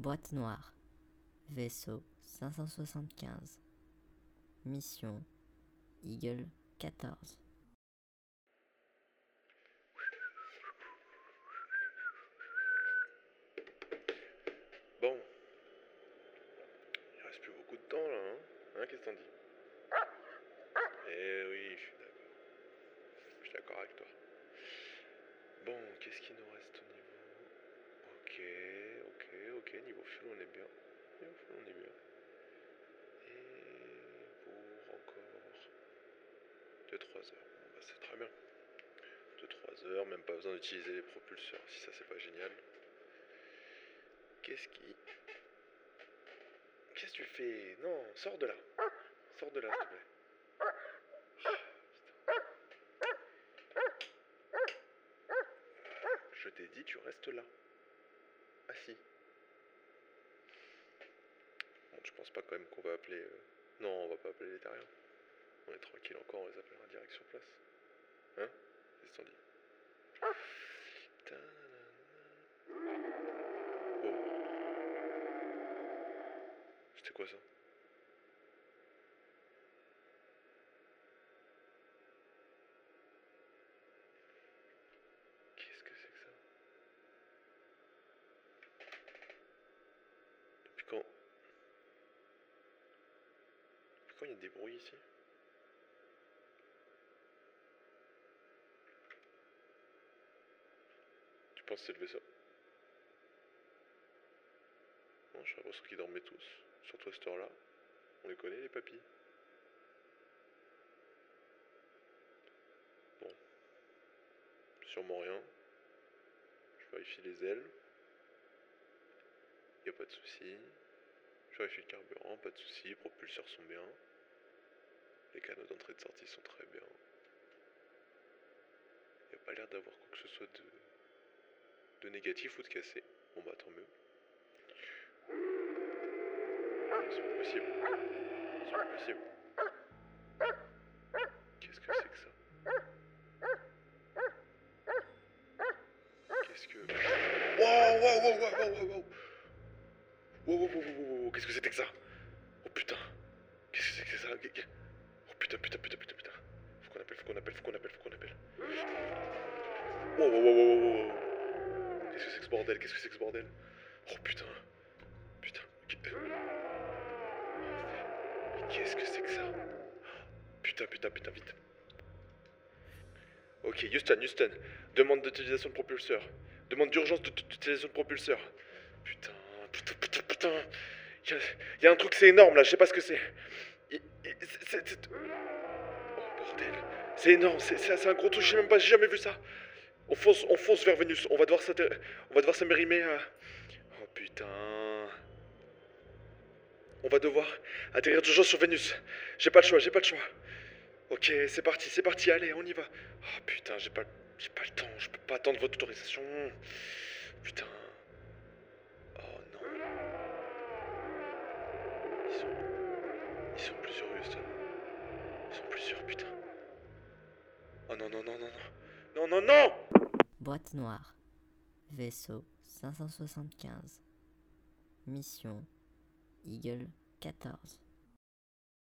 Boîte noire. Vaisseau 575. Mission Eagle 14. Bon. Il reste plus beaucoup de temps là, hein Hein, qu'est-ce que t'en dis? Eh oui, je suis d'accord. Je suis d'accord avec toi. Bon, qu'est-ce qu'il nous reste au niveau Ok, ok, on est bien. Fuel on est bien. Et pour encore 2-3 heures. Bah, c'est très bien. 2-3 heures, même pas besoin d'utiliser les propulseurs, si ça c'est pas génial. Qu'est-ce qui... Qu'est-ce que tu fais? Non, sors de là. Sors de là, s'il te plaît. Je t'ai dit, tu restes là. Assis. Je pense pas quand même qu'on va appeler... euh, Non, on va pas appeler les terriens. On est tranquille encore, on les appellera direct sur place. Hein? Qu'est-ce dis? Ta-da-da-da. Oh. C'était quoi ça Qu'est-ce que c'est que ça Depuis quand Quand il y a des bruits ici Tu penses que c'est le vaisseau? Non, j'ai l'impression qu'ils dormaient tous, surtout à cette heure-là. On les connaît, les papis. Bon. Sûrement rien. Je vérifie les ailes. Y a pas de souci. Carburant, pas de souci. Les propulseurs sont bien. Les canaux d'entrée et de sortie sont très bien. Y a pas l'air d'avoir quoi que ce soit de, de négatif ou de cassé. Bon bah tant mieux. C'est pas possible? C'est pas possible? Qu'est-ce que c'est que ça? Qu'est-ce que. Wow, wow, wow, wow, wow, wow, wow. Wow, wow, wow. Qu'est-ce que c'était que ça? Oh putain. Qu'est-ce que c'est que ça? Oh putain, putain, putain, putain, putain. Faut qu'on appelle, faut qu'on appelle, faut qu'on appelle, faut qu'on appelle. Wow, wow, wow, wow, wow. Qu'est-ce que c'est que ce bordel? Qu'est-ce que c'est que ce bordel? Oh putain. Putain. qu'est-ce que c'est que ça? Putain, putain, putain, vite. Ok, Houston, Houston. Demande d'utilisation de propulseur. Demande d'urgence d'utilisation de propulseur. Putain, putain, putain, putain. Il y, a- un truc, c'est énorme là, je sais pas ce que c'est. Oh bordel. C'est énorme, c'est un gros truc, j'ai même pas, jamais vu ça. On fonce, on fonce vers Vénus, on va devoir s'amérimer. Oh putain. On va devoir atterrir d'urgence sur Vénus. J'ai pas le choix, j'ai pas le choix. Ok, c'est parti, c'est parti, allez, on y va. Oh putain, j'ai pas, j'ai pas le temps, je peux pas attendre votre autorisation. Putain. Oh non. Ils sont, ils sont plusieurs, Houston. Oh non, non, non, non, non. Non, non, non Boîte noire. Vaisseau 575. Mission Eagle 14.